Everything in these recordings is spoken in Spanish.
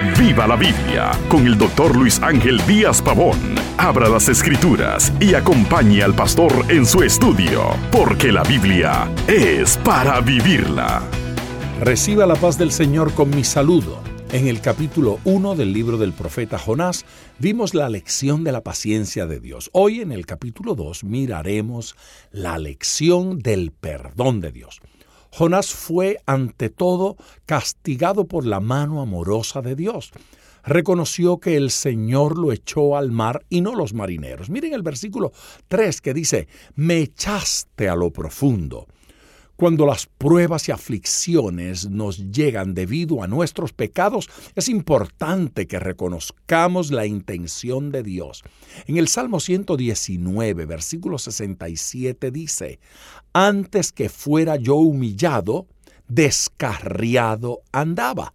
Viva la Biblia con el doctor Luis Ángel Díaz Pavón. Abra las escrituras y acompañe al pastor en su estudio, porque la Biblia es para vivirla. Reciba la paz del Señor con mi saludo. En el capítulo 1 del libro del profeta Jonás vimos la lección de la paciencia de Dios. Hoy en el capítulo 2 miraremos la lección del perdón de Dios. Jonás fue ante todo castigado por la mano amorosa de Dios. Reconoció que el Señor lo echó al mar y no los marineros. Miren el versículo 3 que dice, me echaste a lo profundo. Cuando las pruebas y aflicciones nos llegan debido a nuestros pecados, es importante que reconozcamos la intención de Dios. En el Salmo 119, versículo 67 dice, Antes que fuera yo humillado, descarriado andaba.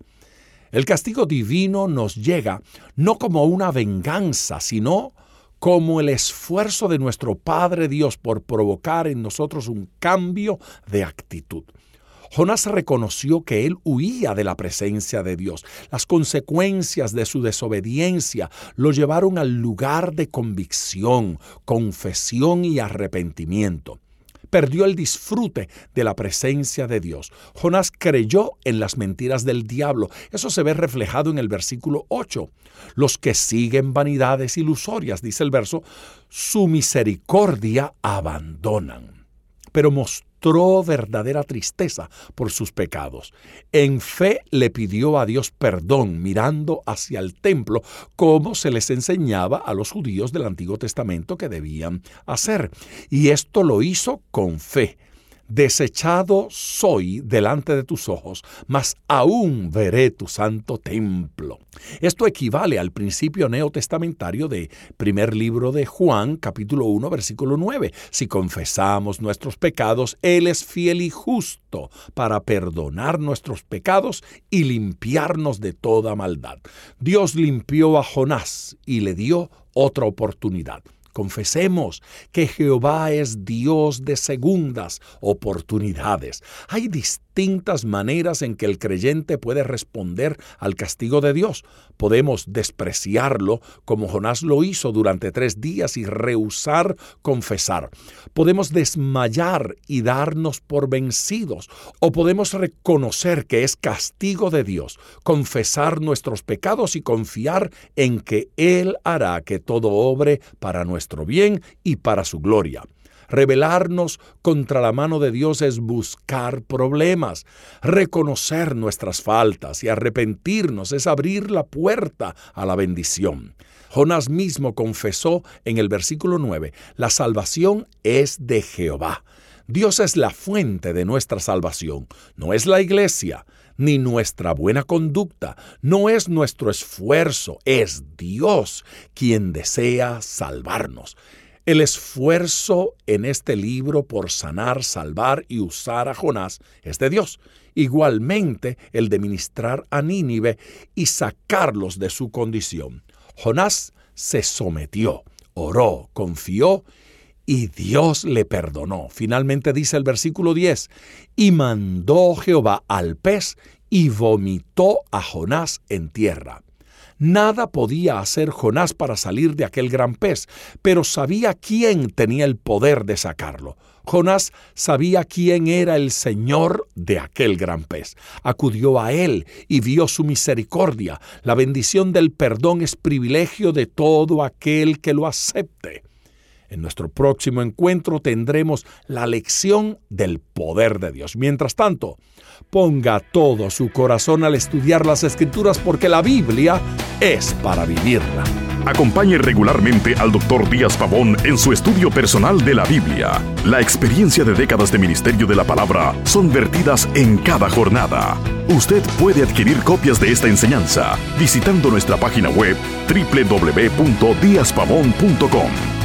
El castigo divino nos llega no como una venganza, sino como el esfuerzo de nuestro Padre Dios por provocar en nosotros un cambio de actitud. Jonás reconoció que él huía de la presencia de Dios. Las consecuencias de su desobediencia lo llevaron al lugar de convicción, confesión y arrepentimiento perdió el disfrute de la presencia de Dios. Jonás creyó en las mentiras del diablo. Eso se ve reflejado en el versículo 8. Los que siguen vanidades ilusorias, dice el verso, su misericordia abandonan. Pero mostró verdadera tristeza por sus pecados. En fe le pidió a Dios perdón mirando hacia el templo como se les enseñaba a los judíos del Antiguo Testamento que debían hacer. Y esto lo hizo con fe desechado soy delante de tus ojos, mas aún veré tu santo templo. Esto equivale al principio neotestamentario de primer libro de Juan, capítulo 1, versículo 9. Si confesamos nuestros pecados, Él es fiel y justo para perdonar nuestros pecados y limpiarnos de toda maldad. Dios limpió a Jonás y le dio otra oportunidad. Confesemos que Jehová es Dios de segundas oportunidades. Hay distintas maneras en que el creyente puede responder al castigo de Dios. Podemos despreciarlo como Jonás lo hizo durante tres días y rehusar confesar. Podemos desmayar y darnos por vencidos. O podemos reconocer que es castigo de Dios, confesar nuestros pecados y confiar en que Él hará que todo obre para nuestro nuestro bien y para su gloria. Rebelarnos contra la mano de Dios es buscar problemas. Reconocer nuestras faltas y arrepentirnos es abrir la puerta a la bendición. Jonás mismo confesó en el versículo 9, la salvación es de Jehová. Dios es la fuente de nuestra salvación, no es la iglesia, ni nuestra buena conducta, no es nuestro esfuerzo, es Dios quien desea salvarnos. El esfuerzo en este libro por sanar, salvar y usar a Jonás es de Dios. Igualmente el de ministrar a Nínive y sacarlos de su condición. Jonás se sometió, oró, confió y Dios le perdonó. Finalmente dice el versículo 10, y mandó Jehová al pez y vomitó a Jonás en tierra. Nada podía hacer Jonás para salir de aquel gran pez, pero sabía quién tenía el poder de sacarlo. Jonás sabía quién era el Señor de aquel gran pez. Acudió a él y vio su misericordia. La bendición del perdón es privilegio de todo aquel que lo acepte. En nuestro próximo encuentro tendremos la lección del poder de Dios. Mientras tanto, ponga todo su corazón al estudiar las escrituras porque la Biblia es para vivirla. Acompañe regularmente al Dr. Díaz Pavón en su estudio personal de la Biblia. La experiencia de décadas de ministerio de la palabra son vertidas en cada jornada. Usted puede adquirir copias de esta enseñanza visitando nuestra página web www.diazpavón.com.